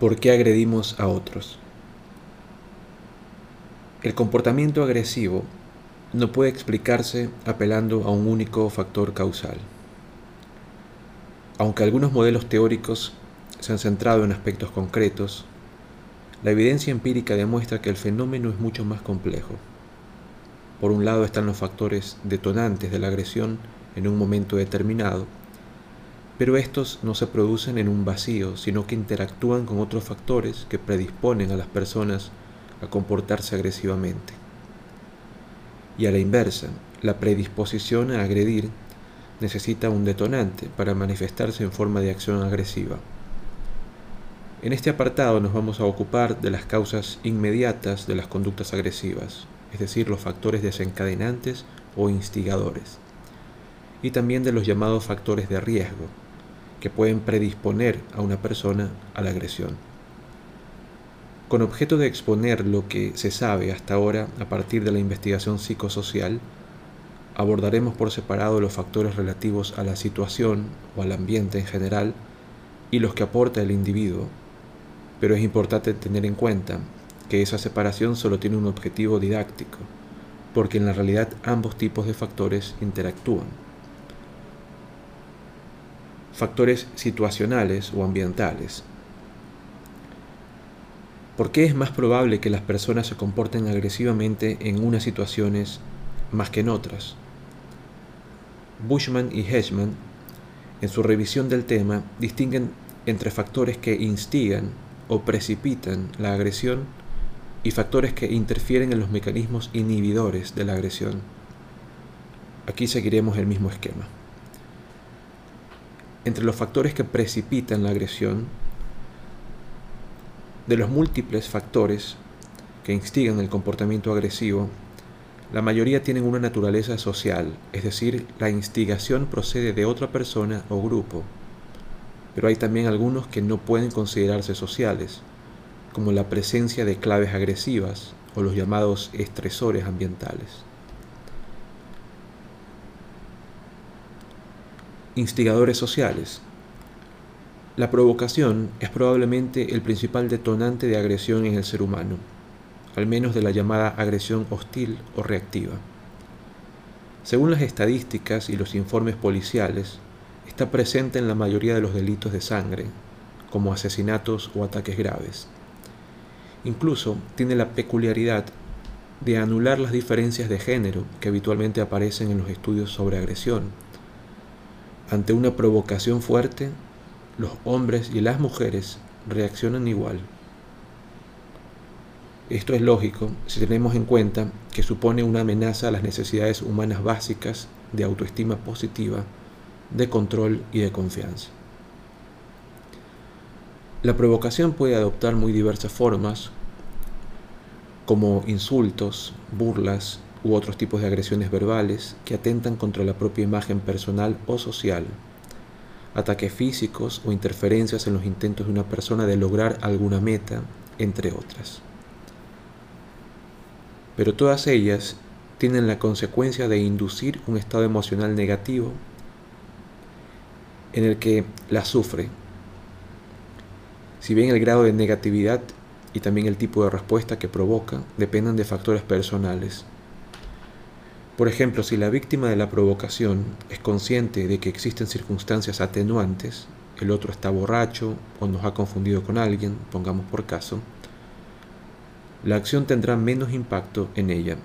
¿Por qué agredimos a otros? El comportamiento agresivo no puede explicarse apelando a un único factor causal. Aunque algunos modelos teóricos se han centrado en aspectos concretos, la evidencia empírica demuestra que el fenómeno es mucho más complejo. Por un lado están los factores detonantes de la agresión en un momento determinado, pero estos no se producen en un vacío, sino que interactúan con otros factores que predisponen a las personas a comportarse agresivamente. Y a la inversa, la predisposición a agredir necesita un detonante para manifestarse en forma de acción agresiva. En este apartado nos vamos a ocupar de las causas inmediatas de las conductas agresivas, es decir, los factores desencadenantes o instigadores, y también de los llamados factores de riesgo, que pueden predisponer a una persona a la agresión. Con objeto de exponer lo que se sabe hasta ahora a partir de la investigación psicosocial, abordaremos por separado los factores relativos a la situación o al ambiente en general y los que aporta el individuo, pero es importante tener en cuenta que esa separación solo tiene un objetivo didáctico, porque en la realidad ambos tipos de factores interactúan factores situacionales o ambientales. ¿Por qué es más probable que las personas se comporten agresivamente en unas situaciones más que en otras? Bushman y Hedgeman, en su revisión del tema, distinguen entre factores que instigan o precipitan la agresión y factores que interfieren en los mecanismos inhibidores de la agresión. Aquí seguiremos el mismo esquema. Entre los factores que precipitan la agresión, de los múltiples factores que instigan el comportamiento agresivo, la mayoría tienen una naturaleza social, es decir, la instigación procede de otra persona o grupo, pero hay también algunos que no pueden considerarse sociales, como la presencia de claves agresivas o los llamados estresores ambientales. Instigadores sociales. La provocación es probablemente el principal detonante de agresión en el ser humano, al menos de la llamada agresión hostil o reactiva. Según las estadísticas y los informes policiales, está presente en la mayoría de los delitos de sangre, como asesinatos o ataques graves. Incluso tiene la peculiaridad de anular las diferencias de género que habitualmente aparecen en los estudios sobre agresión ante una provocación fuerte, los hombres y las mujeres reaccionan igual. Esto es lógico si tenemos en cuenta que supone una amenaza a las necesidades humanas básicas de autoestima positiva, de control y de confianza. La provocación puede adoptar muy diversas formas, como insultos, burlas, u otros tipos de agresiones verbales que atentan contra la propia imagen personal o social, ataques físicos o interferencias en los intentos de una persona de lograr alguna meta, entre otras. Pero todas ellas tienen la consecuencia de inducir un estado emocional negativo en el que la sufre. Si bien el grado de negatividad y también el tipo de respuesta que provoca dependen de factores personales, por ejemplo, si la víctima de la provocación es consciente de que existen circunstancias atenuantes, el otro está borracho o nos ha confundido con alguien, pongamos por caso, la acción tendrá menos impacto en ella.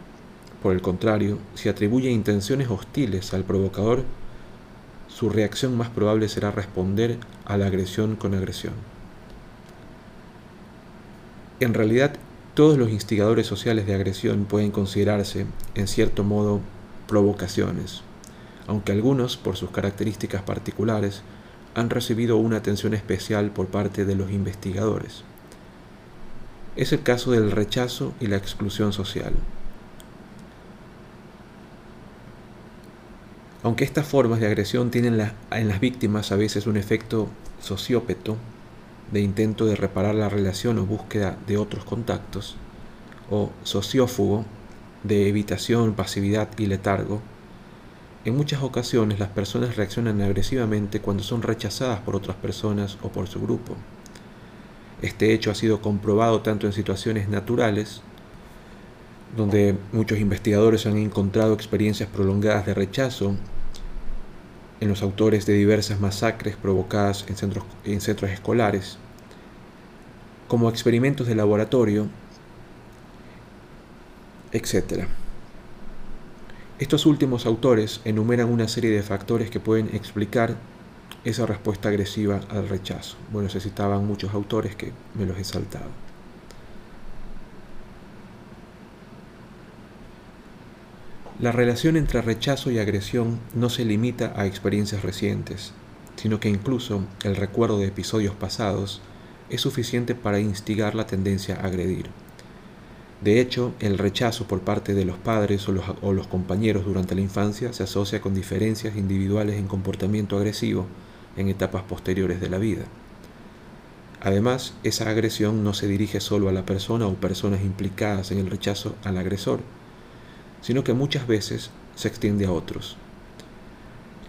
Por el contrario, si atribuye intenciones hostiles al provocador, su reacción más probable será responder a la agresión con agresión. En realidad, todos los instigadores sociales de agresión pueden considerarse, en cierto modo, provocaciones, aunque algunos, por sus características particulares, han recibido una atención especial por parte de los investigadores. Es el caso del rechazo y la exclusión social. Aunque estas formas de agresión tienen en las víctimas a veces un efecto sociópeto, de intento de reparar la relación o búsqueda de otros contactos, o sociófugo, de evitación, pasividad y letargo, en muchas ocasiones las personas reaccionan agresivamente cuando son rechazadas por otras personas o por su grupo. Este hecho ha sido comprobado tanto en situaciones naturales, donde muchos investigadores han encontrado experiencias prolongadas de rechazo en los autores de diversas masacres provocadas en centros, en centros escolares, como experimentos de laboratorio, etc. Estos últimos autores enumeran una serie de factores que pueden explicar esa respuesta agresiva al rechazo. Bueno, se citaban muchos autores que me los he saltado. La relación entre rechazo y agresión no se limita a experiencias recientes, sino que incluso el recuerdo de episodios pasados es suficiente para instigar la tendencia a agredir. De hecho, el rechazo por parte de los padres o los, compañeros durante la infancia se asocia con diferencias individuales en comportamiento agresivo en etapas posteriores de la vida. Además, esa agresión no se dirige solo a la persona o personas implicadas en el rechazo al agresor, sino que muchas veces se extiende a otros.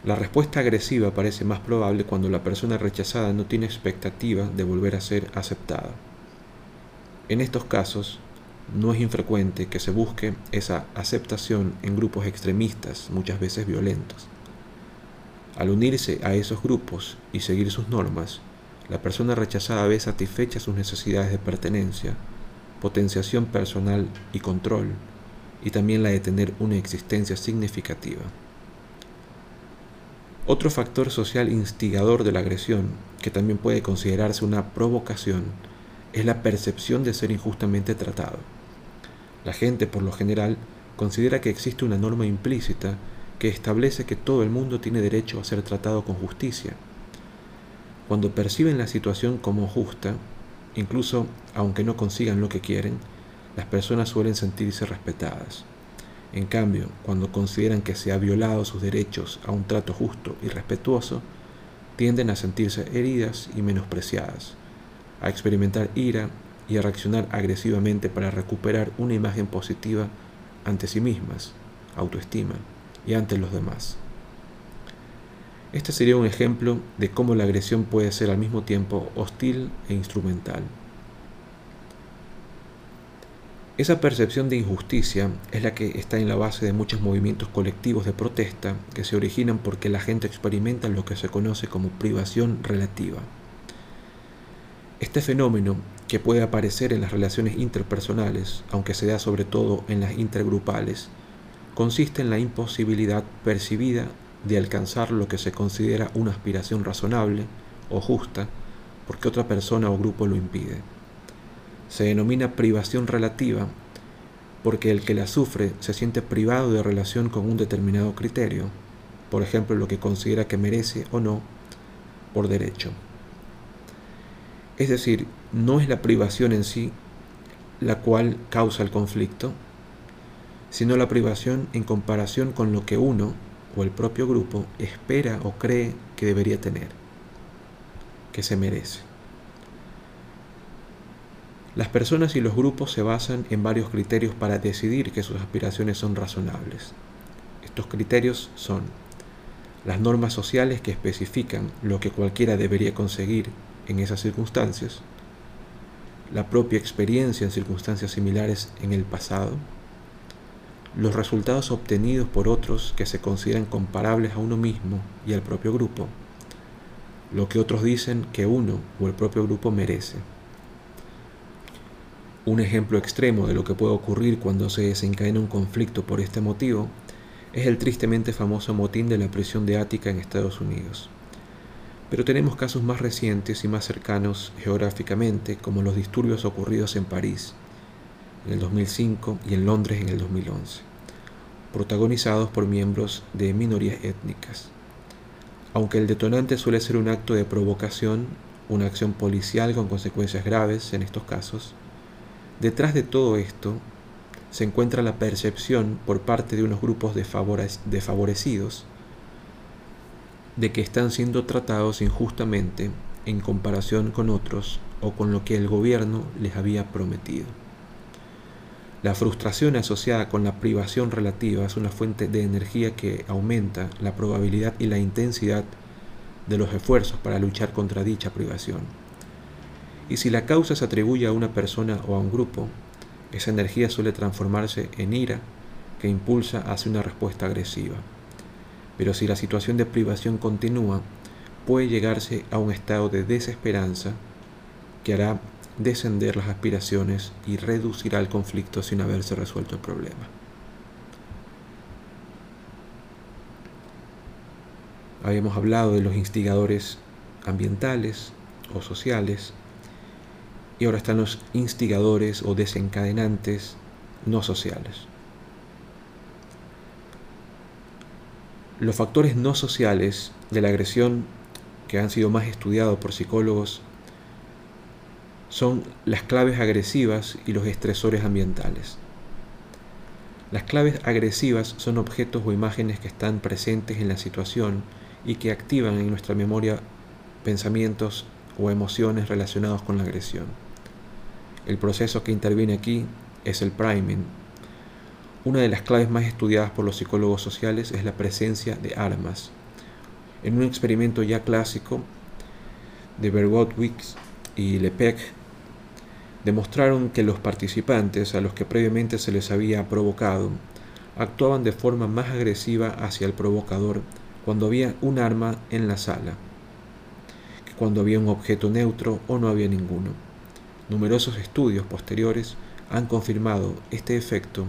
La respuesta agresiva parece más probable cuando la persona rechazada no tiene expectativa de volver a ser aceptada. En estos casos, no es infrecuente que se busque esa aceptación en grupos extremistas, muchas veces violentos. Al unirse a esos grupos y seguir sus normas, la persona rechazada ve satisfechas sus necesidades de pertenencia, potenciación personal y control, y también la de tener una existencia significativa. Otro factor social instigador de la agresión, que también puede considerarse una provocación, es la percepción de ser injustamente tratado. La gente, por lo general, considera que existe una norma implícita que establece que todo el mundo tiene derecho a ser tratado con justicia. Cuando perciben la situación como justa, incluso aunque no consigan lo que quieren, las personas suelen sentirse respetadas. En cambio, cuando consideran que se ha violado sus derechos a un trato justo y respetuoso, tienden a sentirse heridas y menospreciadas, a experimentar ira y a reaccionar agresivamente para recuperar una imagen positiva ante sí mismas, autoestima y ante los demás. Este sería un ejemplo de cómo la agresión puede ser al mismo tiempo hostil e instrumental. Esa percepción de injusticia es la que está en la base de muchos movimientos colectivos de protesta que se originan porque la gente experimenta lo que se conoce como privación relativa. Este fenómeno, que puede aparecer en las relaciones interpersonales, aunque se da sobre todo en las intergrupales, consiste en la imposibilidad percibida de alcanzar lo que se considera una aspiración razonable o justa porque otra persona o grupo lo impide se denomina privación relativa porque el que la sufre se siente privado de relación con un determinado criterio, por ejemplo lo que considera que merece o no por derecho. Es decir, no es la privación en sí la cual causa el conflicto, sino la privación en comparación con lo que uno o el propio grupo espera o cree que debería tener, que se merece. Las personas y los grupos se basan en varios criterios para decidir que sus aspiraciones son razonables. Estos criterios son las normas sociales que especifican lo que cualquiera debería conseguir en esas circunstancias, la propia experiencia en circunstancias similares en el pasado, los resultados obtenidos por otros que se consideran comparables a uno mismo y al propio grupo, lo que otros dicen que uno o el propio grupo merece. Un ejemplo extremo de lo que puede ocurrir cuando se desencadena un conflicto por este motivo es el tristemente famoso motín de la prisión de Ática en Estados Unidos. Pero tenemos casos más recientes y más cercanos geográficamente, como los disturbios ocurridos en París en el 2005 y en Londres en el 2011, protagonizados por miembros de minorías étnicas. Aunque el detonante suele ser un acto de provocación, una acción policial con consecuencias graves en estos casos, Detrás de todo esto se encuentra la percepción por parte de unos grupos desfavorecidos de que están siendo tratados injustamente en comparación con otros o con lo que el gobierno les había prometido. La frustración asociada con la privación relativa es una fuente de energía que aumenta la probabilidad y la intensidad de los esfuerzos para luchar contra dicha privación Y si la causa se atribuye a una persona o a un grupo, esa energía suele transformarse en ira que impulsa hacia una respuesta agresiva. Pero si la situación de privación continúa, puede llegarse a un estado de desesperanza que hará descender las aspiraciones y reducirá el conflicto sin haberse resuelto el problema. Habíamos hablado de los instigadores ambientales o sociales y ahora están los instigadores o desencadenantes no sociales. Los factores no sociales de la agresión que han sido más estudiados por psicólogos son las claves agresivas y los estresores ambientales. Las claves agresivas son objetos o imágenes que están presentes en la situación y que activan en nuestra memoria pensamientos o emociones relacionados con la agresión. El proceso que interviene aquí es el priming. Una de las claves más estudiadas por los psicólogos sociales es la presencia de armas. En un experimento ya clásico de Bergotwicz y Lepec, demostraron que los participantes a los que previamente se les había provocado actuaban de forma más agresiva hacia el provocador cuando había un arma en la sala que cuando había un objeto neutro o no había ninguno. Numerosos estudios posteriores han confirmado este efecto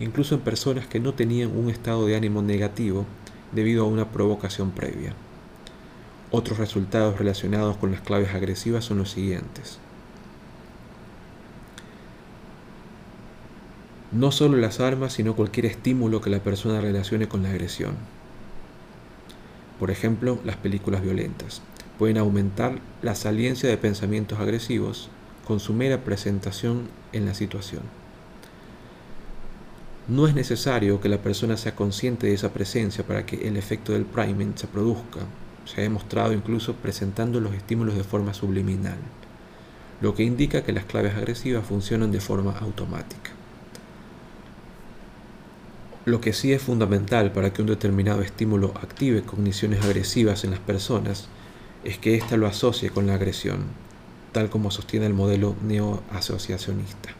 incluso en personas que no tenían un estado de ánimo negativo debido a una provocación previa. Otros resultados relacionados con las claves agresivas son los siguientes. No solo las armas, sino cualquier estímulo que la persona relacione con la agresión. Por ejemplo, las películas violentas pueden aumentar la saliencia de pensamientos agresivos con su mera presentación en la situación. No es necesario que la persona sea consciente de esa presencia para que el efecto del priming se produzca. Se ha demostrado incluso presentando los estímulos de forma subliminal, lo que indica que las claves agresivas funcionan de forma automática. Lo que sí es fundamental para que un determinado estímulo active cogniciones agresivas en las personas es que ésta lo asocie con la agresión, tal como sostiene el modelo neoasociacionista.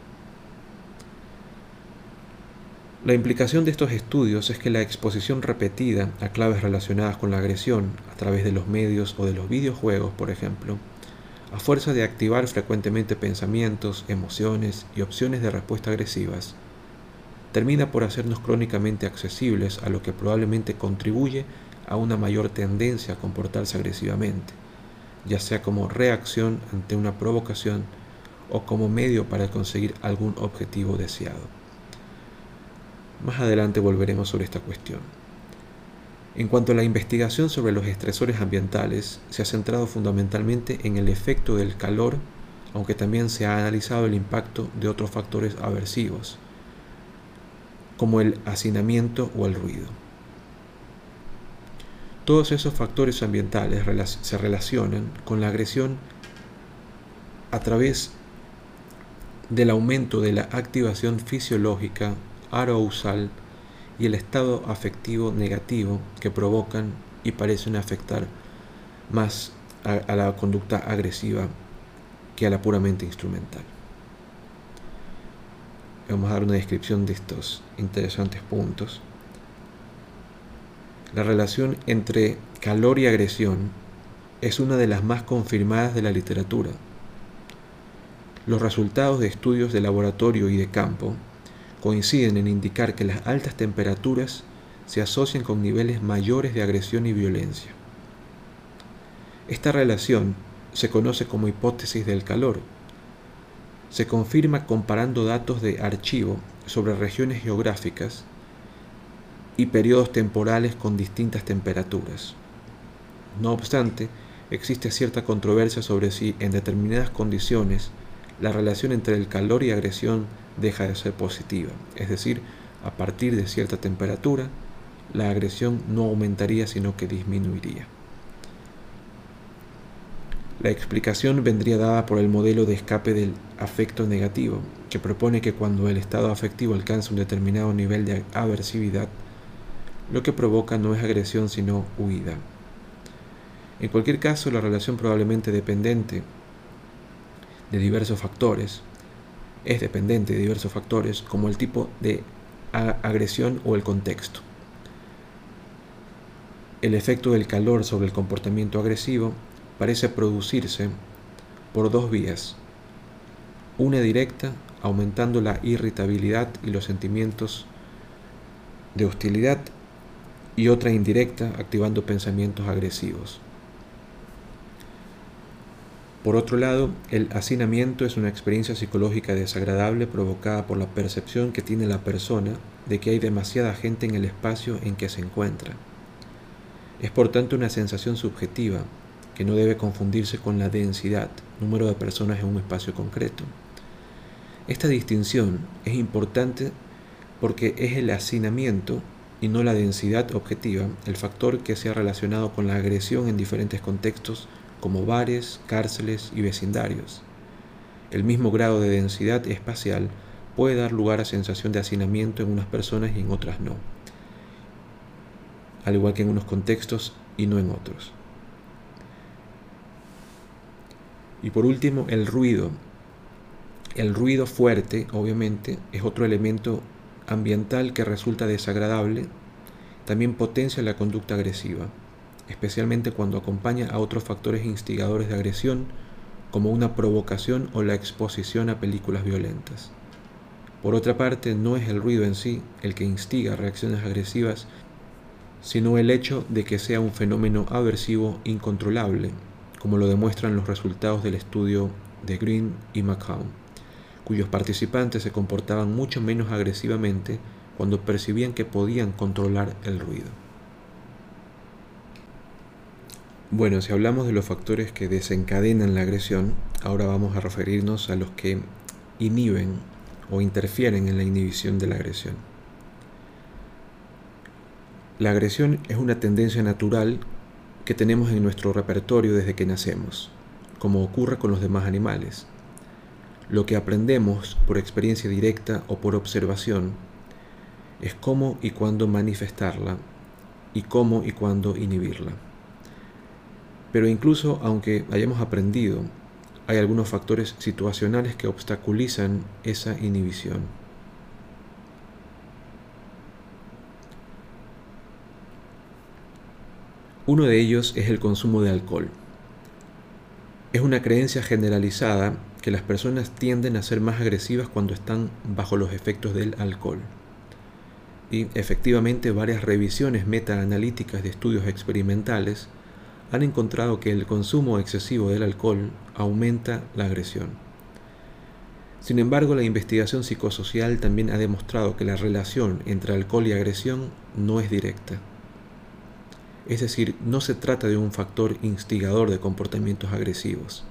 La implicación de estos estudios es que la exposición repetida a claves relacionadas con la agresión a través de los medios o de los videojuegos, por ejemplo, a fuerza de activar frecuentemente pensamientos, emociones y opciones de respuesta agresivas, termina por hacernos crónicamente accesibles a lo que probablemente contribuye a una mayor tendencia a comportarse agresivamente ya sea como reacción ante una provocación o como medio para conseguir algún objetivo deseado. Más adelante volveremos sobre esta cuestión. En cuanto a la investigación sobre los estresores ambientales, se ha centrado fundamentalmente en el efecto del calor, aunque también se ha analizado el impacto de otros factores aversivos, como el hacinamiento o el ruido. Todos esos factores ambientales se relacionan con la agresión a través del aumento de la activación fisiológica, arousal y el estado afectivo negativo que provocan y parecen afectar más a, a la conducta agresiva que a la puramente instrumental. Vamos a dar una descripción de estos interesantes puntos. La relación entre calor y agresión es una de las más confirmadas de la literatura. Los resultados de estudios de laboratorio y de campo coinciden en indicar que las altas temperaturas se asocian con niveles mayores de agresión y violencia. Esta relación se conoce como hipótesis del calor. Se confirma comparando datos de archivo sobre regiones geográficas y periodos temporales con distintas temperaturas. No obstante, existe cierta controversia sobre si en determinadas condiciones la relación entre el calor y agresión deja de ser positiva, es decir, a partir de cierta temperatura, la agresión no aumentaría sino que disminuiría. La explicación vendría dada por el modelo de escape del afecto negativo, que propone que cuando el estado afectivo alcanza un determinado nivel de aversividad, lo que provoca no es agresión sino huida. En cualquier caso, la relación probablemente dependiente de diversos factores, es dependiente de diversos factores como el tipo de agresión o el contexto. El efecto del calor sobre el comportamiento agresivo parece producirse por dos vías. Una directa, aumentando la irritabilidad y los sentimientos de hostilidad, y otra indirecta, activando pensamientos agresivos. Por otro lado, el hacinamiento es una experiencia psicológica desagradable provocada por la percepción que tiene la persona de que hay demasiada gente en el espacio en que se encuentra. Es por tanto una sensación subjetiva que no debe confundirse con la densidad, número de personas en un espacio concreto. Esta distinción es importante porque es el hacinamiento y no la densidad objetiva el factor que se ha relacionado con la agresión en diferentes contextos como bares, cárceles y vecindarios. El mismo grado de densidad espacial puede dar lugar a sensación de hacinamiento en unas personas y en otras no al igual que en unos contextos y no en otros. Y por último, el ruido. El ruido fuerte, obviamente, es otro elemento ambiental que resulta desagradable, también potencia la conducta agresiva, especialmente cuando acompaña a otros factores instigadores de agresión, como una provocación o la exposición a películas violentas. Por otra parte, no es el ruido en sí el que instiga reacciones agresivas, sino el hecho de que sea un fenómeno aversivo incontrolable, como lo demuestran los resultados del estudio de Green y McCown, cuyos participantes se comportaban mucho menos agresivamente cuando percibían que podían controlar el ruido. Bueno, si hablamos de los factores que desencadenan la agresión, ahora vamos a referirnos a los que inhiben o interfieren en la inhibición de la agresión. La agresión es una tendencia natural que tenemos en nuestro repertorio desde que nacemos, como ocurre con los demás animales. Lo que aprendemos por experiencia directa o por observación es cómo y cuándo manifestarla y cómo y cuándo inhibirla. Pero incluso aunque hayamos aprendido, hay algunos factores situacionales que obstaculizan esa inhibición. Uno de ellos es el consumo de alcohol. Es una creencia generalizada que las personas tienden a ser más agresivas cuando están bajo los efectos del alcohol. Y efectivamente varias revisiones metaanalíticas de estudios experimentales han encontrado que el consumo excesivo del alcohol aumenta la agresión. Sin embargo, la investigación psicosocial también ha demostrado que la relación entre alcohol y agresión no es directa. Es decir, no se trata de un factor instigador de comportamientos agresivos.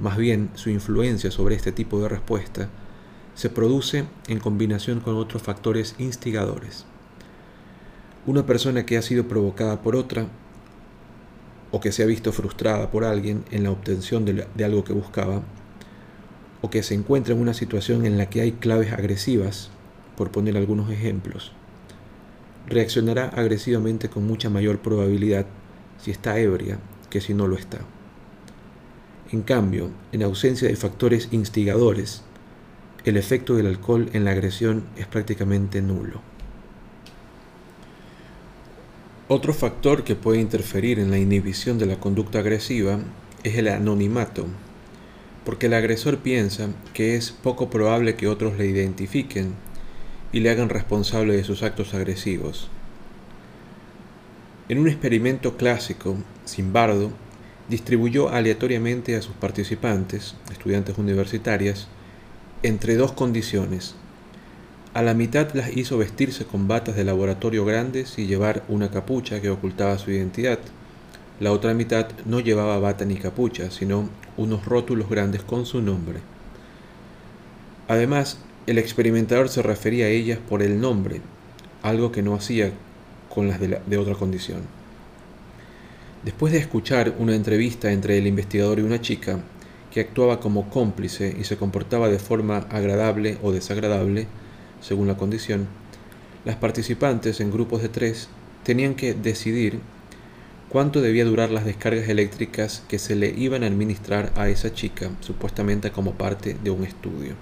Más bien, su influencia sobre este tipo de respuesta se produce en combinación con otros factores instigadores. Una persona que ha sido provocada por otra o que se ha visto frustrada por alguien en la obtención de, algo que buscaba, o que se encuentra en una situación en la que hay claves agresivas, por poner algunos ejemplos, reaccionará agresivamente con mucha mayor probabilidad si está ebria que si no lo está. En cambio, en ausencia de factores instigadores, el efecto del alcohol en la agresión es prácticamente nulo. Otro factor que puede interferir en la inhibición de la conducta agresiva es el anonimato, porque el agresor piensa que es poco probable que otros le identifiquen y le hagan responsable de sus actos agresivos. En un experimento clásico, Simbardo distribuyó aleatoriamente a sus participantes, estudiantes universitarias, entre dos condiciones. A la mitad las hizo vestirse con batas de laboratorio grandes y llevar una capucha que ocultaba su identidad. La otra mitad no llevaba bata ni capucha, sino unos rótulos grandes con su nombre. Además, el experimentador se refería a ellas por el nombre, algo que no hacía con las de, de, otra condición. Después de escuchar una entrevista entre el investigador y una chica, que actuaba como cómplice y se comportaba de forma agradable o desagradable, según la condición, las participantes en grupos de tres tenían que decidir cuánto debía durar las descargas eléctricas que se le iban a administrar a esa chica, supuestamente como parte de un estudio.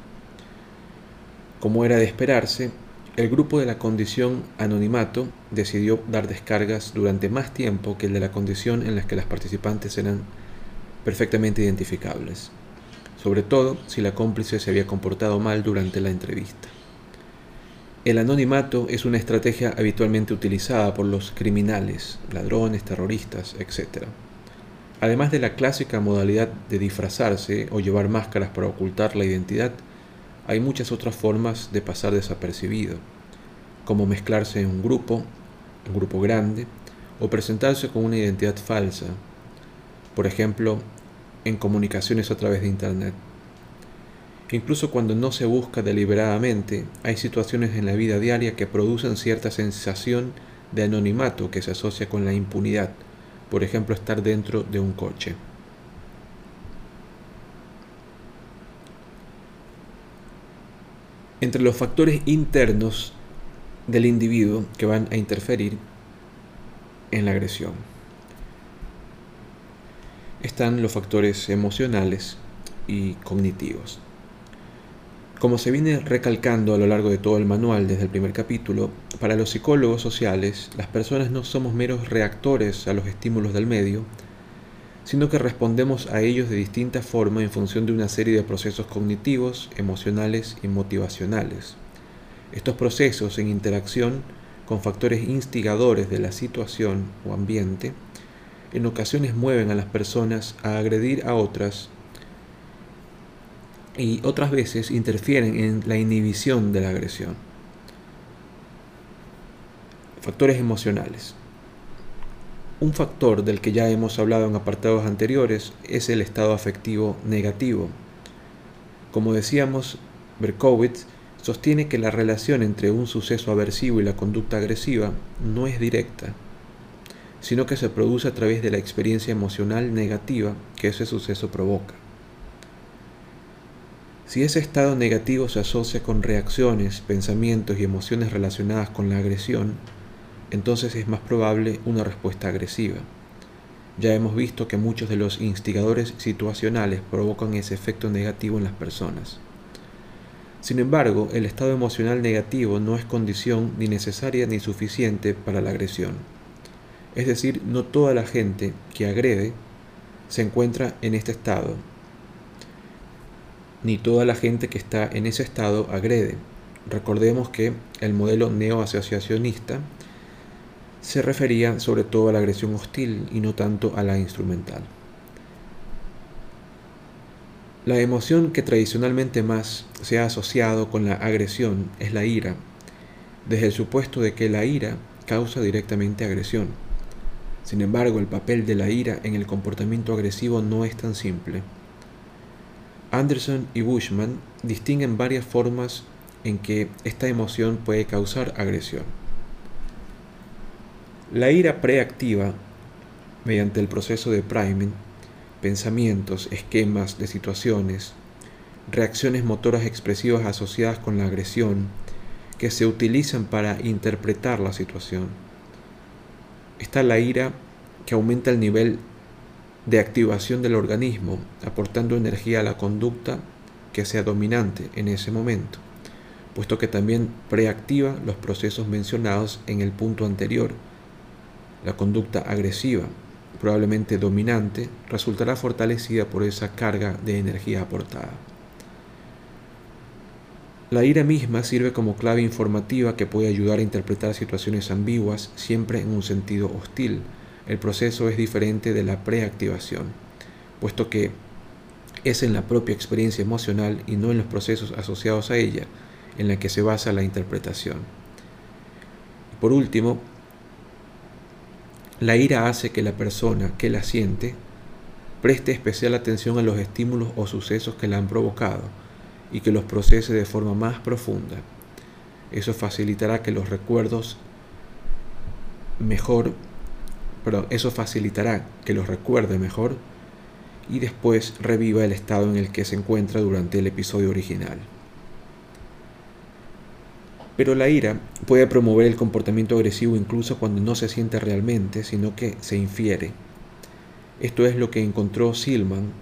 Como era de esperarse, el grupo de la condición anonimato decidió dar descargas durante más tiempo que el de la condición en la que las participantes eran perfectamente identificables, sobre todo si la cómplice se había comportado mal durante la entrevista. El anonimato es una estrategia habitualmente utilizada por los criminales, ladrones, terroristas, etc. Además de la clásica modalidad de disfrazarse o llevar máscaras para ocultar la identidad, hay muchas otras formas de pasar desapercibido, como mezclarse en un grupo, un grupo grande, o presentarse con una identidad falsa, por ejemplo, en comunicaciones a través de Internet. Incluso cuando no se busca deliberadamente, hay situaciones en la vida diaria que producen cierta sensación de anonimato que se asocia con la impunidad, por ejemplo estar dentro de un coche. Entre los factores internos del individuo que van a interferir en la agresión están los factores emocionales y cognitivos. Como se viene recalcando a lo largo de todo el manual desde el primer capítulo, para los psicólogos sociales las personas no somos meros reactores a los estímulos del medio, sino que respondemos a ellos de distinta forma en función de una serie de procesos cognitivos, emocionales y motivacionales. Estos procesos en interacción con factores instigadores de la situación o ambiente, en ocasiones mueven a las personas a agredir a otras y otras veces interfieren en la inhibición de la agresión. Factores emocionales. Un factor del que ya hemos hablado en apartados anteriores es el estado afectivo negativo. Como decíamos, Berkowitz sostiene que la relación entre un suceso aversivo y la conducta agresiva no es directa, sino que se produce a través de la experiencia emocional negativa que ese suceso provoca. Si ese estado negativo se asocia con reacciones, pensamientos y emociones relacionadas con la agresión, entonces es más probable una respuesta agresiva. Ya hemos visto que muchos de los instigadores situacionales provocan ese efecto negativo en las personas. Sin embargo, el estado emocional negativo no es condición ni necesaria ni suficiente para la agresión. Es decir, no toda la gente que agrede se encuentra en este estado ni toda la gente que está en ese estado agrede. Recordemos que el modelo neoasociacionista se refería sobre todo a la agresión hostil y no tanto a la instrumental. La emoción que tradicionalmente más se ha asociado con la agresión es la ira, desde el supuesto de que la ira causa directamente agresión. Sin embargo, el papel de la ira en el comportamiento agresivo no es tan simple. Anderson y Bushman distinguen varias formas en que esta emoción puede causar agresión. La ira preactiva, mediante el proceso de priming, pensamientos, esquemas de situaciones, reacciones motoras expresivas asociadas con la agresión, que se utilizan para interpretar la situación. Está la ira que aumenta el nivel de activación del organismo, aportando energía a la conducta que sea dominante en ese momento, puesto que también preactiva los procesos mencionados en el punto anterior. La conducta agresiva, probablemente dominante, resultará fortalecida por esa carga de energía aportada. La ira misma sirve como clave informativa que puede ayudar a interpretar situaciones ambiguas siempre en un sentido hostil, el proceso es diferente de la preactivación, puesto que es en la propia experiencia emocional y no en los procesos asociados a ella en la que se basa la interpretación. Por último, la ira hace que la persona que la siente preste especial atención a los estímulos o sucesos que la han provocado y que los procese de forma más profunda. Eso facilitará que los recuerdos mejor pero eso facilitará que los recuerde mejor y después reviva el estado en el que se encuentra durante el episodio original. Pero la ira puede promover el comportamiento agresivo incluso cuando no se siente realmente, sino que se infiere. Esto es lo que encontró Silman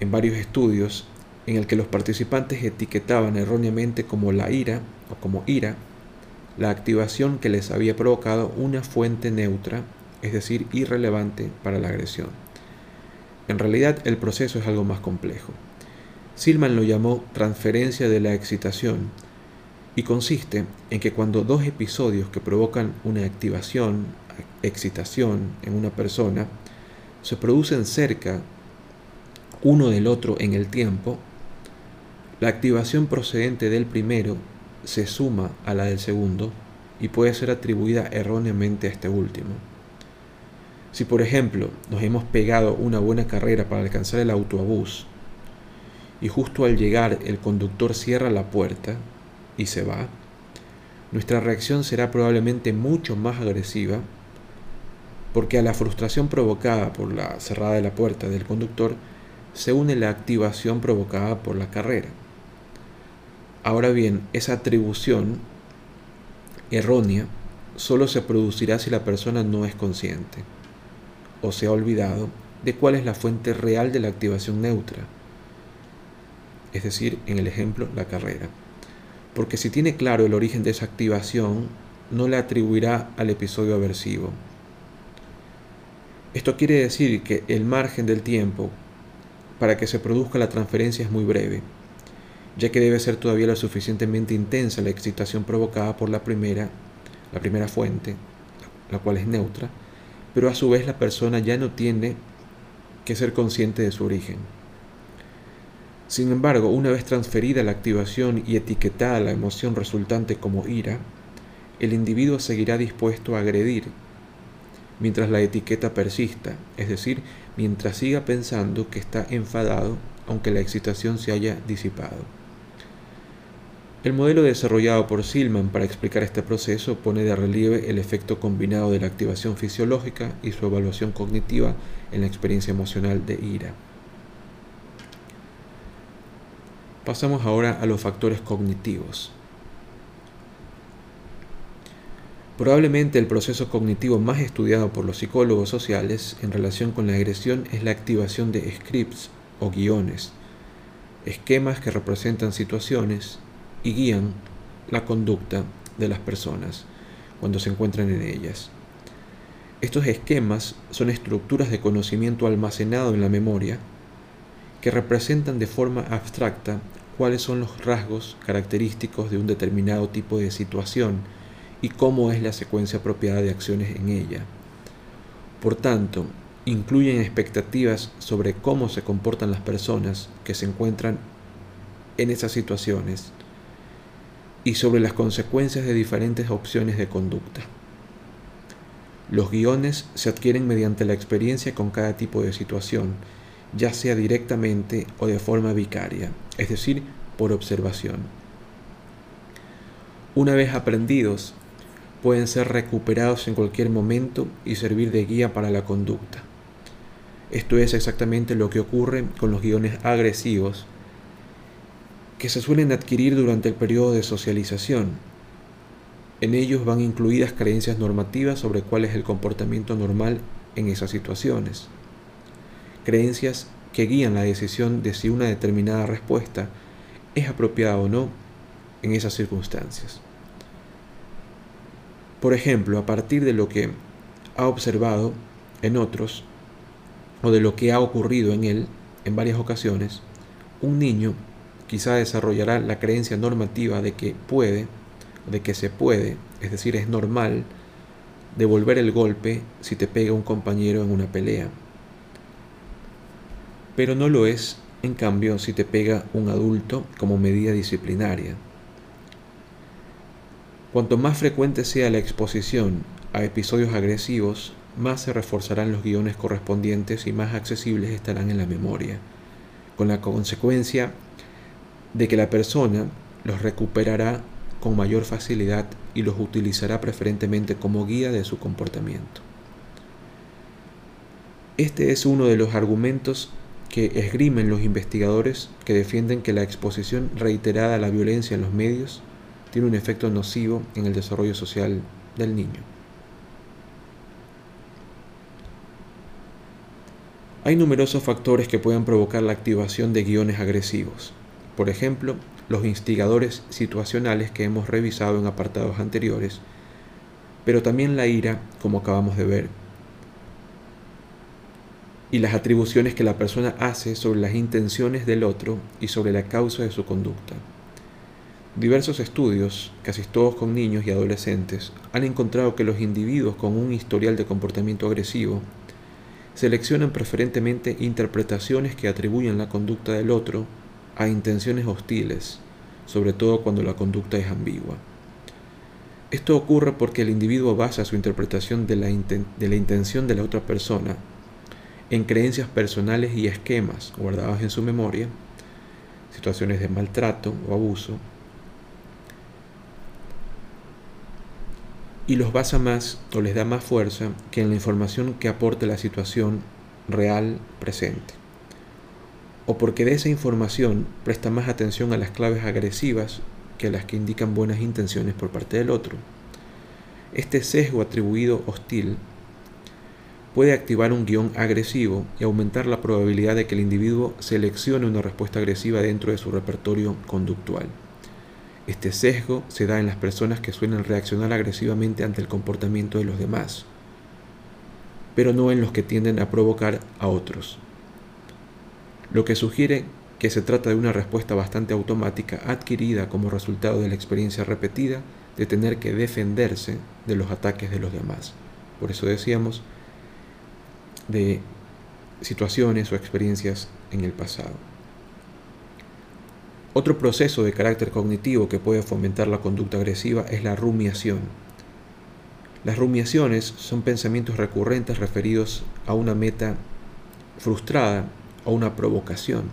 en varios estudios en el que los participantes etiquetaban erróneamente como la ira o como ira la activación que les había provocado una fuente neutra, es decir, irrelevante para la agresión. En realidad el proceso es algo más complejo. Silman lo llamó transferencia de la excitación y consiste en que cuando dos episodios que provocan una activación, excitación en una persona, se producen cerca uno del otro en el tiempo, la activación procedente del primero se suma a la del segundo y puede ser atribuida erróneamente a este último. Si por ejemplo nos hemos pegado una buena carrera para alcanzar el autobús y justo al llegar el conductor cierra la puerta y se va, nuestra reacción será probablemente mucho más agresiva porque a la frustración provocada por la cerrada de la puerta del conductor se une la activación provocada por la carrera. Ahora bien, esa atribución errónea solo se producirá si la persona no es consciente o se ha olvidado de cuál es la fuente real de la activación neutra, es decir, en el ejemplo, la carrera. Porque si tiene claro el origen de esa activación, no le atribuirá al episodio aversivo. Esto quiere decir que el margen del tiempo para que se produzca la transferencia es muy breve ya que debe ser todavía lo suficientemente intensa la excitación provocada por la primera, la primera fuente, la cual es neutra, pero a su vez la persona ya no tiene que ser consciente de su origen. Sin embargo, una vez transferida la activación y etiquetada la emoción resultante como ira, el individuo seguirá dispuesto a agredir mientras la etiqueta persista, es decir, mientras siga pensando que está enfadado aunque la excitación se haya disipado. El modelo desarrollado por Silman para explicar este proceso pone de relieve el efecto combinado de la activación fisiológica y su evaluación cognitiva en la experiencia emocional de ira. Pasamos ahora a los factores cognitivos. Probablemente el proceso cognitivo más estudiado por los psicólogos sociales en relación con la agresión es la activación de scripts o guiones, esquemas que representan situaciones y guían la conducta de las personas cuando se encuentran en ellas. Estos esquemas son estructuras de conocimiento almacenado en la memoria que representan de forma abstracta cuáles son los rasgos característicos de un determinado tipo de situación y cómo es la secuencia apropiada de acciones en ella. Por tanto, incluyen expectativas sobre cómo se comportan las personas que se encuentran en esas situaciones y sobre las consecuencias de diferentes opciones de conducta. Los guiones se adquieren mediante la experiencia con cada tipo de situación, ya sea directamente o de forma vicaria, es decir, por observación. Una vez aprendidos, pueden ser recuperados en cualquier momento y servir de guía para la conducta. Esto es exactamente lo que ocurre con los guiones agresivos que se suelen adquirir durante el periodo de socialización. En ellos van incluidas creencias normativas sobre cuál es el comportamiento normal en esas situaciones. Creencias que guían la decisión de si una determinada respuesta es apropiada o no en esas circunstancias. Por ejemplo, a partir de lo que ha observado en otros o de lo que ha ocurrido en él en varias ocasiones, un niño quizá desarrollará la creencia normativa de que puede, de que se puede, es decir, es normal devolver el golpe si te pega un compañero en una pelea. Pero no lo es, en cambio, si te pega un adulto como medida disciplinaria. Cuanto más frecuente sea la exposición a episodios agresivos, más se reforzarán los guiones correspondientes y más accesibles estarán en la memoria, con la consecuencia de que la persona los recuperará con mayor facilidad y los utilizará preferentemente como guía de su comportamiento. Este es uno de los argumentos que esgrimen los investigadores que defienden que la exposición reiterada a la violencia en los medios tiene un efecto nocivo en el desarrollo social del niño. Hay numerosos factores que pueden provocar la activación de guiones agresivos. Por ejemplo, los instigadores situacionales que hemos revisado en apartados anteriores, pero también la ira, como acabamos de ver, y las atribuciones que la persona hace sobre las intenciones del otro y sobre la causa de su conducta. Diversos estudios, casi todos con niños y adolescentes, han encontrado que los individuos con un historial de comportamiento agresivo seleccionan preferentemente interpretaciones que atribuyen la conducta del otro a intenciones hostiles, sobre todo cuando la conducta es ambigua. Esto ocurre porque el individuo basa su interpretación de la, de la, intención de la otra persona en creencias personales y esquemas guardados en su memoria, situaciones de maltrato o abuso, y los basa más o les da más fuerza que en la información que aporte la situación real presente. O porque de esa información presta más atención a las claves agresivas que a las que indican buenas intenciones por parte del otro. Este sesgo atribuido hostil puede activar un guion agresivo y aumentar la probabilidad de que el individuo seleccione una respuesta agresiva dentro de su repertorio conductual. Este sesgo se da en las personas que suelen reaccionar agresivamente ante el comportamiento de los demás, pero no en los que tienden a provocar a otros. Lo que sugiere que se trata de una respuesta bastante automática adquirida como resultado de la experiencia repetida de tener que defenderse de los ataques de los demás. Por eso decíamos de situaciones o experiencias en el pasado. Otro proceso de carácter cognitivo que puede fomentar la conducta agresiva es la rumiación. Las rumiaciones son pensamientos recurrentes referidos a una meta frustrada o una provocación,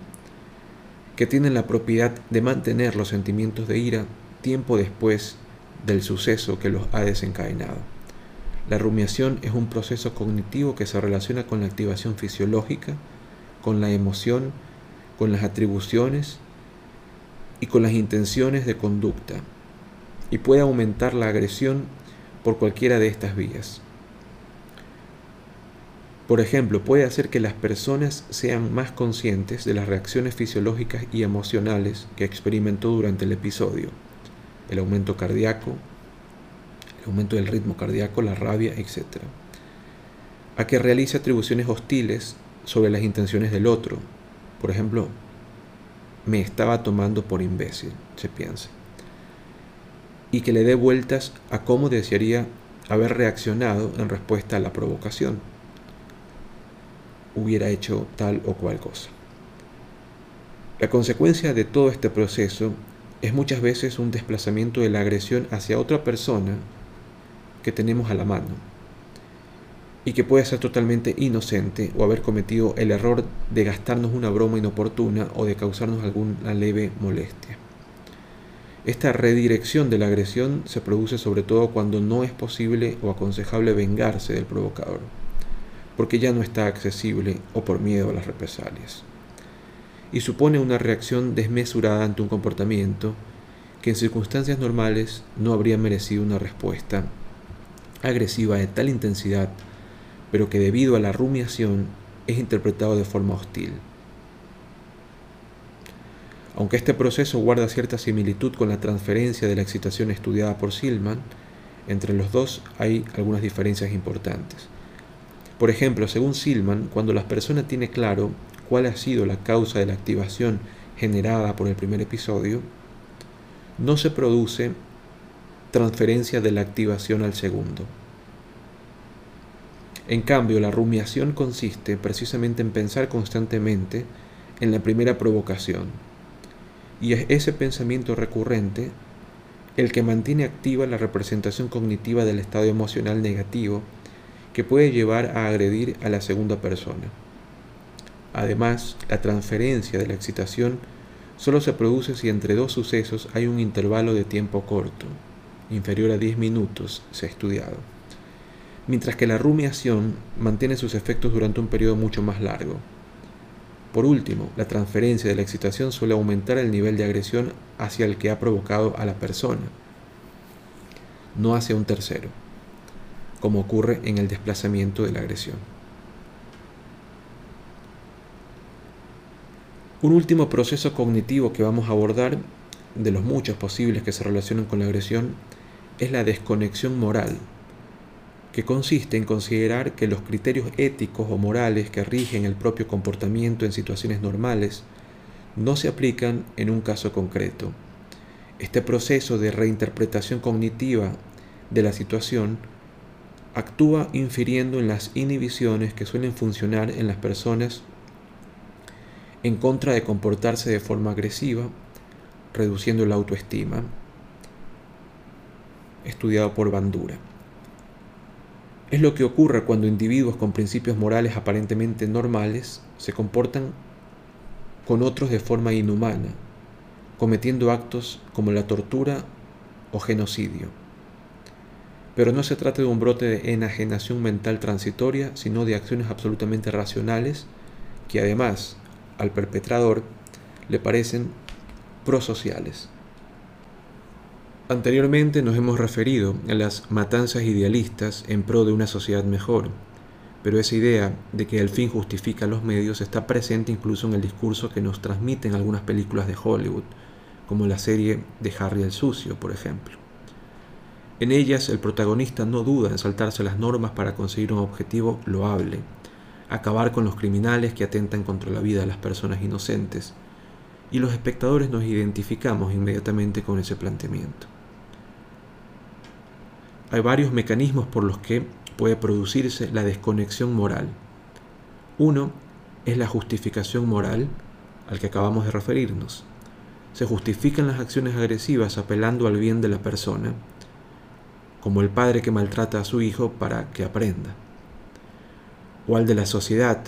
que tienen la propiedad de mantener los sentimientos de ira tiempo después del suceso que los ha desencadenado. La rumiación es un proceso cognitivo que se relaciona con la activación fisiológica, con la emoción, con las atribuciones y con las intenciones de conducta y puede aumentar la agresión por cualquiera de estas vías. Por ejemplo, puede hacer que las personas sean más conscientes de las reacciones fisiológicas y emocionales que experimentó durante el episodio, el aumento cardíaco, el aumento del ritmo cardíaco, la rabia, etc. A que realice atribuciones hostiles sobre las intenciones del otro, por ejemplo, me estaba tomando por imbécil, se piensa. Y que le dé vueltas a cómo desearía haber reaccionado en respuesta a la provocación. Hubiera hecho tal o cual cosa. La consecuencia de todo este proceso es muchas veces un desplazamiento de la agresión hacia otra persona que tenemos a la mano y que puede ser totalmente inocente o haber cometido el error de gastarnos una broma inoportuna o de causarnos alguna leve molestia. Esta redirección de la agresión se produce sobre todo cuando no es posible o aconsejable vengarse del provocador, porque ya no está accesible o por miedo a las represalias. Y supone una reacción desmesurada ante un comportamiento que en circunstancias normales no habría merecido una respuesta agresiva de tal intensidad pero que debido a la rumiación es interpretado de forma hostil. Aunque este proceso guarda cierta similitud con la transferencia de la excitación estudiada por Silman, entre los dos hay algunas diferencias importantes. Por ejemplo, según Silman, cuando la persona tiene claro cuál ha sido la causa de la activación generada por el primer episodio, no se produce transferencia de la activación al segundo. En cambio, la rumiación consiste precisamente en pensar constantemente en la primera provocación. Y es ese pensamiento recurrente el que mantiene activa la representación cognitiva del estado emocional negativo que puede llevar a agredir a la segunda persona. Además, la transferencia de la excitación solo se produce si entre dos sucesos hay un intervalo de tiempo corto, inferior a 10 minutos, se ha estudiado mientras que la rumiación mantiene sus efectos durante un periodo mucho más largo. Por último, la transferencia de la excitación suele aumentar el nivel de agresión hacia el que ha provocado a la persona, no hacia un tercero, como ocurre en el desplazamiento de la agresión. Un último proceso cognitivo que vamos a abordar, de los muchos posibles que se relacionan con la agresión, es la desconexión moral, que consiste en considerar que los criterios éticos o morales que rigen el propio comportamiento en situaciones normales no se aplican en un caso concreto. Este proceso de reinterpretación cognitiva de la situación actúa infiriendo en las inhibiciones que suelen funcionar en las personas en contra de comportarse de forma agresiva, reduciendo la autoestima, estudiado por Bandura. Es lo que ocurre cuando individuos con principios morales aparentemente normales se comportan con otros de forma inhumana, cometiendo actos como la tortura o genocidio. Pero no se trata de un brote de enajenación mental transitoria, sino de acciones absolutamente racionales que además al perpetrador le parecen prosociales. Anteriormente nos hemos referido a las matanzas idealistas en pro de una sociedad mejor, pero esa idea de que el fin justifica los medios está presente incluso en el discurso que nos transmiten algunas películas de Hollywood, como la serie de Harry el Sucio, por ejemplo. En ellas el protagonista no duda en saltarse las normas para conseguir un objetivo loable, acabar con los criminales que atentan contra la vida de las personas inocentes, y los espectadores nos identificamos inmediatamente con ese planteamiento. Hay varios mecanismos por los que puede producirse la desconexión moral. Uno es la justificación moral al que acabamos de referirnos. Se justifican las acciones agresivas apelando al bien de la persona, como el padre que maltrata a su hijo para que aprenda, o al de la sociedad,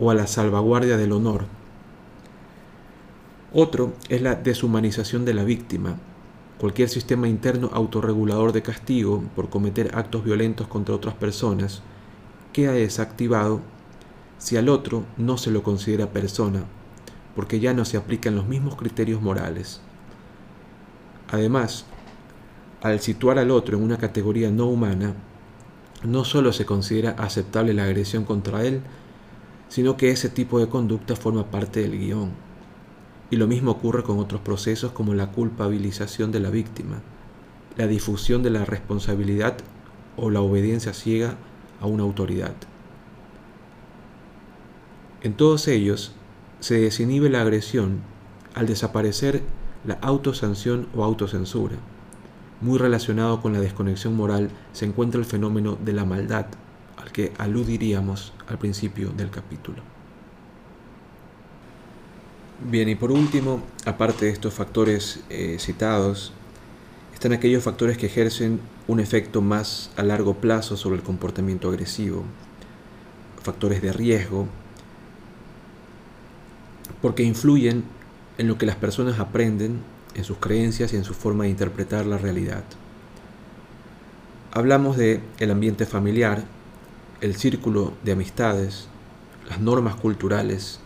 o a la salvaguardia del honor. Otro es la deshumanización de la víctima, Cualquier sistema interno autorregulador de castigo por cometer actos violentos contra otras personas queda desactivado si al otro no se lo considera persona, porque ya no se aplican los mismos criterios morales. Además, al situar al otro en una categoría no humana, no solo se considera aceptable la agresión contra él, sino que ese tipo de conducta forma parte del guion. Y lo mismo ocurre con otros procesos como la culpabilización de la víctima, la difusión de la responsabilidad o la obediencia ciega a una autoridad. En todos ellos se desinhibe la agresión al desaparecer la autosanción o autocensura. Muy relacionado con la desconexión moral se encuentra el fenómeno de la maldad, al que aludiríamos al principio del capítulo. Bien, y por último, aparte de estos factores eh, citados, están aquellos factores que ejercen un efecto más a largo plazo sobre el comportamiento agresivo, factores de riesgo, porque influyen en lo que las personas aprenden, en sus creencias y en su forma de interpretar la realidad. Hablamos de el ambiente familiar, el círculo de amistades, las normas culturales,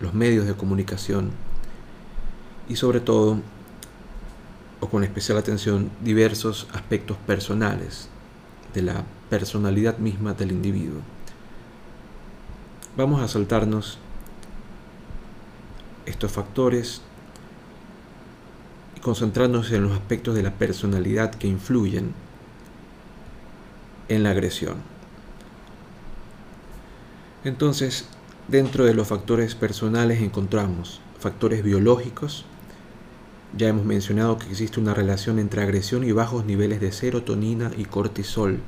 los medios de comunicación y sobre todo, o con especial atención, diversos aspectos personales de la personalidad misma del individuo. Vamos a saltarnos estos factores y concentrarnos en los aspectos de la personalidad que influyen en la agresión. Entonces, Dentro de los factores personales encontramos factores biológicos. Ya hemos mencionado que existe una relación entre agresión y bajos niveles de serotonina y cortisol,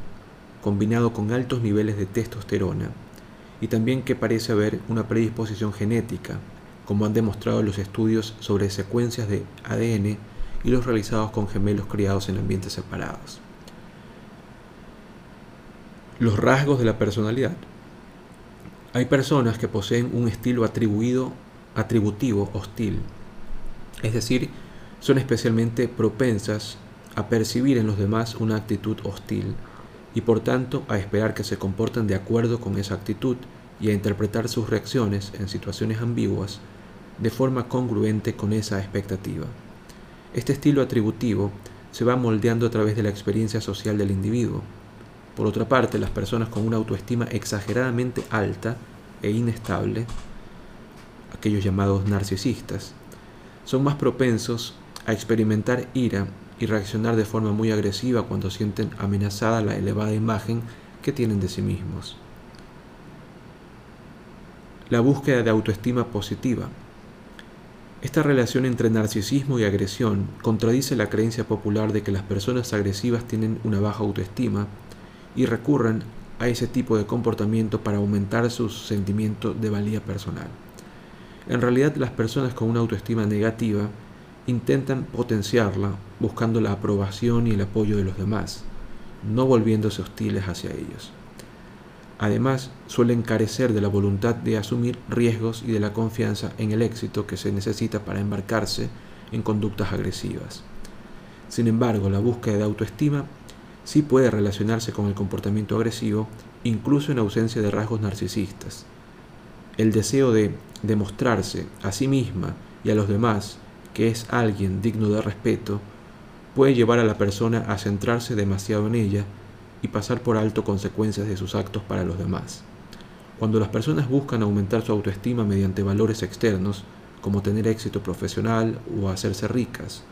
combinado con altos niveles de testosterona, y también que parece haber una predisposición genética, como han demostrado los estudios sobre secuencias de ADN y los realizados con gemelos criados en ambientes separados. Los rasgos de la personalidad. Hay personas que poseen un estilo atribuido, atributivo hostil, es decir, son especialmente propensas a percibir en los demás una actitud hostil y por tanto a esperar que se comporten de acuerdo con esa actitud y a interpretar sus reacciones en situaciones ambiguas de forma congruente con esa expectativa. Este estilo atributivo se va moldeando a través de la experiencia social del individuo. Por otra parte, las personas con una autoestima exageradamente alta e inestable, aquellos llamados narcisistas, son más propensos a experimentar ira y reaccionar de forma muy agresiva cuando sienten amenazada la elevada imagen que tienen de sí mismos. La búsqueda de autoestima positiva. Esta relación entre narcisismo y agresión contradice la creencia popular de que las personas agresivas tienen una baja autoestima y recurren a ese tipo de comportamiento para aumentar su sentimiento de valía personal. En realidad las personas con una autoestima negativa intentan potenciarla buscando la aprobación y el apoyo de los demás, no volviéndose hostiles hacia ellos. Además, suelen carecer de la voluntad de asumir riesgos y de la confianza en el éxito que se necesita para embarcarse en conductas agresivas. Sin embargo, la búsqueda de autoestima sí puede relacionarse con el comportamiento agresivo, incluso en ausencia de rasgos narcisistas el deseo de demostrarse a sí misma y a los demás que es alguien digno de respeto puede llevar a la persona a centrarse demasiado en ella y pasar por alto consecuencias de sus actos para los demás. Cuando las personas buscan aumentar su autoestima mediante valores externos, como tener éxito profesional o hacerse ricas,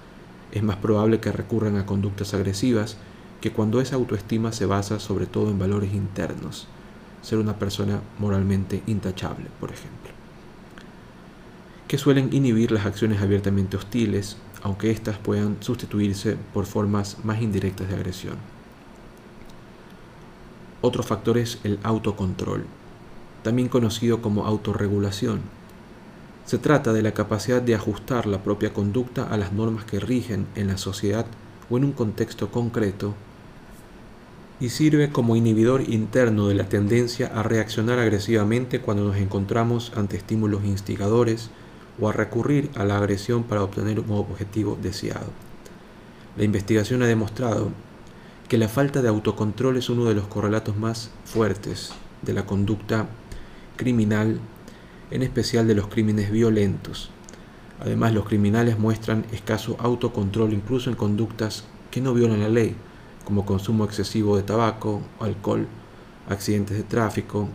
es más probable que recurran a conductas agresivas que cuando esa autoestima se basa sobre todo en valores internos, ser una persona moralmente intachable, por ejemplo. Que suelen inhibir las acciones abiertamente hostiles, aunque éstas puedan sustituirse por formas más indirectas de agresión. Otro factor es el autocontrol, también conocido como autorregulación. Se trata de la capacidad de ajustar la propia conducta a las normas que rigen en la sociedad o en un contexto concreto y sirve como inhibidor interno de la tendencia a reaccionar agresivamente cuando nos encontramos ante estímulos instigadores o a recurrir a la agresión para obtener un objetivo deseado. La investigación ha demostrado que la falta de autocontrol es uno de los correlatos más fuertes de la conducta criminal, en especial de los crímenes violentos. Además, los criminales muestran escaso autocontrol incluso en conductas que no violan la ley, como consumo excesivo de tabaco, alcohol, accidentes de tráfico,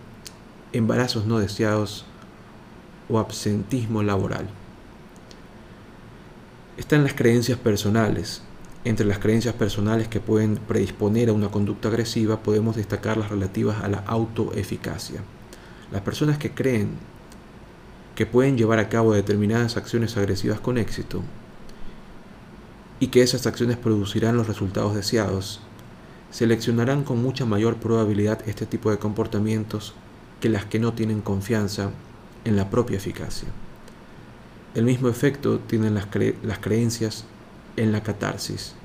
embarazos no deseados o absentismo laboral. Están las creencias personales. Entre las creencias personales que pueden predisponer a una conducta agresiva podemos destacar las relativas a la autoeficacia. Las personas que creen que pueden llevar a cabo determinadas acciones agresivas con éxito y que esas acciones producirán los resultados deseados, seleccionarán con mucha mayor probabilidad este tipo de comportamientos que las que no tienen confianza en la propia eficacia. El mismo efecto tienen las, las creencias en la catarsis,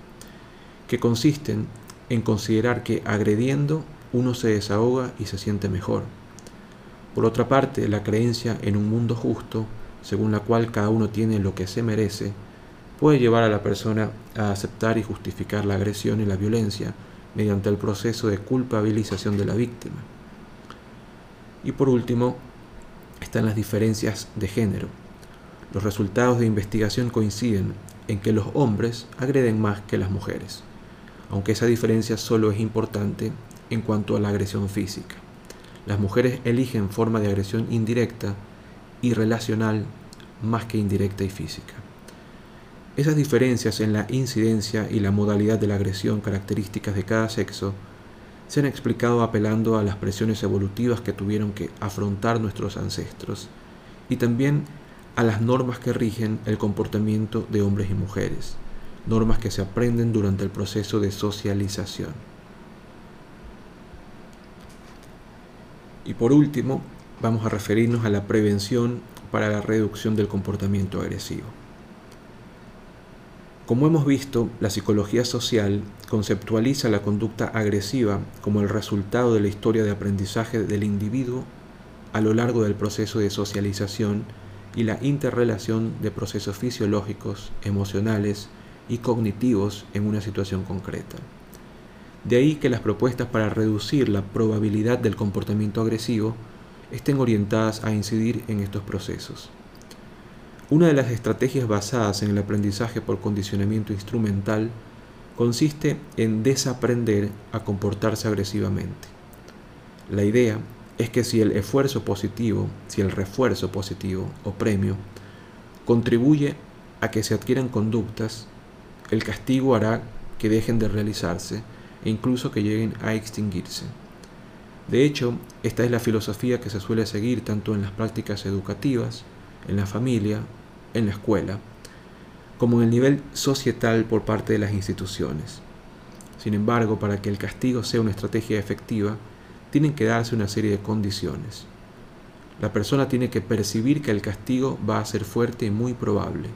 que consisten en considerar que agrediendo uno se desahoga y se siente mejor. Por otra parte, la creencia en un mundo justo, según la cual cada uno tiene lo que se merece, puede llevar a la persona a aceptar y justificar la agresión y la violencia mediante el proceso de culpabilización de la víctima. Y por último, están las diferencias de género. Los resultados de investigación coinciden en que los hombres agreden más que las mujeres, aunque esa diferencia solo es importante en cuanto a la agresión física. Las mujeres eligen forma de agresión indirecta y relacional más que indirecta y física. Esas diferencias en la incidencia y la modalidad de la agresión características de cada sexo se han explicado apelando a las presiones evolutivas que tuvieron que afrontar nuestros ancestros y también a las normas que rigen el comportamiento de hombres y mujeres, normas que se aprenden durante el proceso de socialización. Y por último, vamos a referirnos a la prevención para la reducción del comportamiento agresivo. Como hemos visto, la psicología social conceptualiza la conducta agresiva como el resultado de la historia de aprendizaje del individuo a lo largo del proceso de socialización y la interrelación de procesos fisiológicos, emocionales y cognitivos en una situación concreta. De ahí que las propuestas para reducir la probabilidad del comportamiento agresivo estén orientadas a incidir en estos procesos. Una de las estrategias basadas en el aprendizaje por condicionamiento instrumental consiste en desaprender a comportarse agresivamente. La idea es que si el esfuerzo positivo, si el refuerzo positivo o premio contribuye a que se adquieran conductas, el castigo hará que dejen de realizarse e incluso que lleguen a extinguirse. De hecho, esta es la filosofía que se suele seguir tanto en las prácticas educativas, en la familia, en la escuela, como en el nivel societal por parte de las instituciones. Sin embargo, para que el castigo sea una estrategia efectiva, tienen que darse una serie de condiciones. La persona tiene que percibir que el castigo va a ser fuerte y muy probable.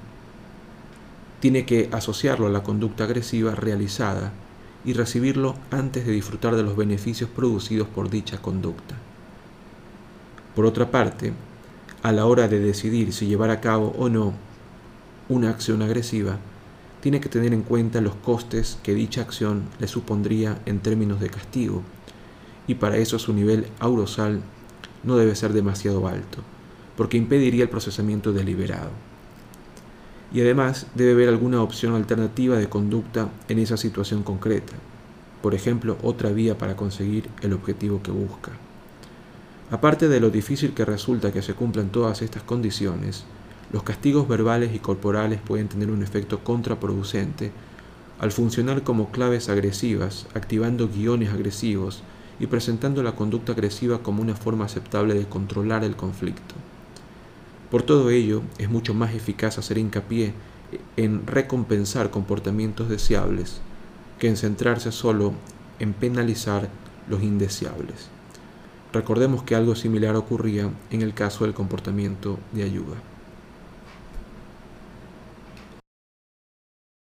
Tiene que asociarlo a la conducta agresiva realizada y recibirlo antes de disfrutar de los beneficios producidos por dicha conducta. Por otra parte, a la hora de decidir si llevar a cabo o no una acción agresiva, tiene que tener en cuenta los costes que dicha acción le supondría en términos de castigo, y para eso su nivel aurosal no debe ser demasiado alto, porque impediría el procesamiento deliberado. Y además debe haber alguna opción alternativa de conducta en esa situación concreta, por ejemplo, otra vía para conseguir el objetivo que busca. Aparte de lo difícil que resulta que se cumplan todas estas condiciones, los castigos verbales y corporales pueden tener un efecto contraproducente al funcionar como claves agresivas, activando guiones agresivos y presentando la conducta agresiva como una forma aceptable de controlar el conflicto. Por todo ello, es mucho más eficaz hacer hincapié en recompensar comportamientos deseables que en centrarse solo en penalizar los indeseables. Recordemos que algo similar ocurría en el caso del comportamiento de ayuda.